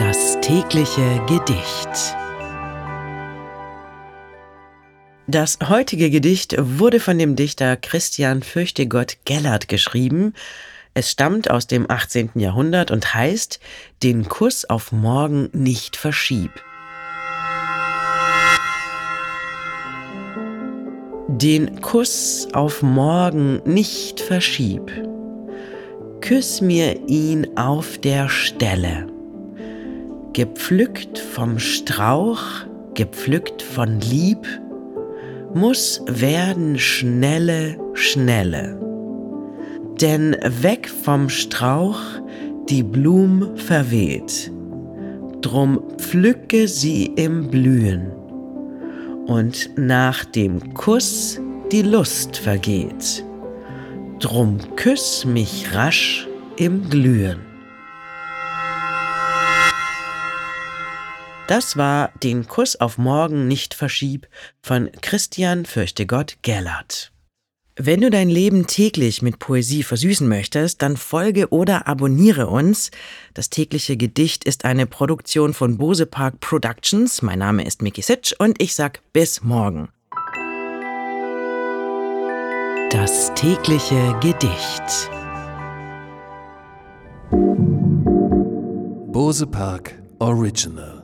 Das tägliche Gedicht. Das heutige Gedicht wurde von dem Dichter Christian Fürchtegott Gellert geschrieben. Es stammt aus dem 18. Jahrhundert und heißt Den Kuss auf morgen nicht verschieb. Den Kuss auf morgen nicht verschieb. Küss mir ihn auf der Stelle. Gepflückt vom Strauch, gepflückt von Lieb, muss werden schnelle, schnelle. Denn weg vom Strauch die Blum verweht, drum pflücke sie im Blühen, und nach dem Kuss die Lust vergeht, drum küss mich rasch im Glühen. Das war Den Kuss auf morgen nicht verschieb von Christian Fürchtegott Gellert. Wenn du dein Leben täglich mit Poesie versüßen möchtest, dann folge oder abonniere uns. Das tägliche Gedicht ist eine Produktion von Bose Park Productions. Mein Name ist Miki Sitsch und ich sag bis morgen. Das tägliche Gedicht. Bose Park Original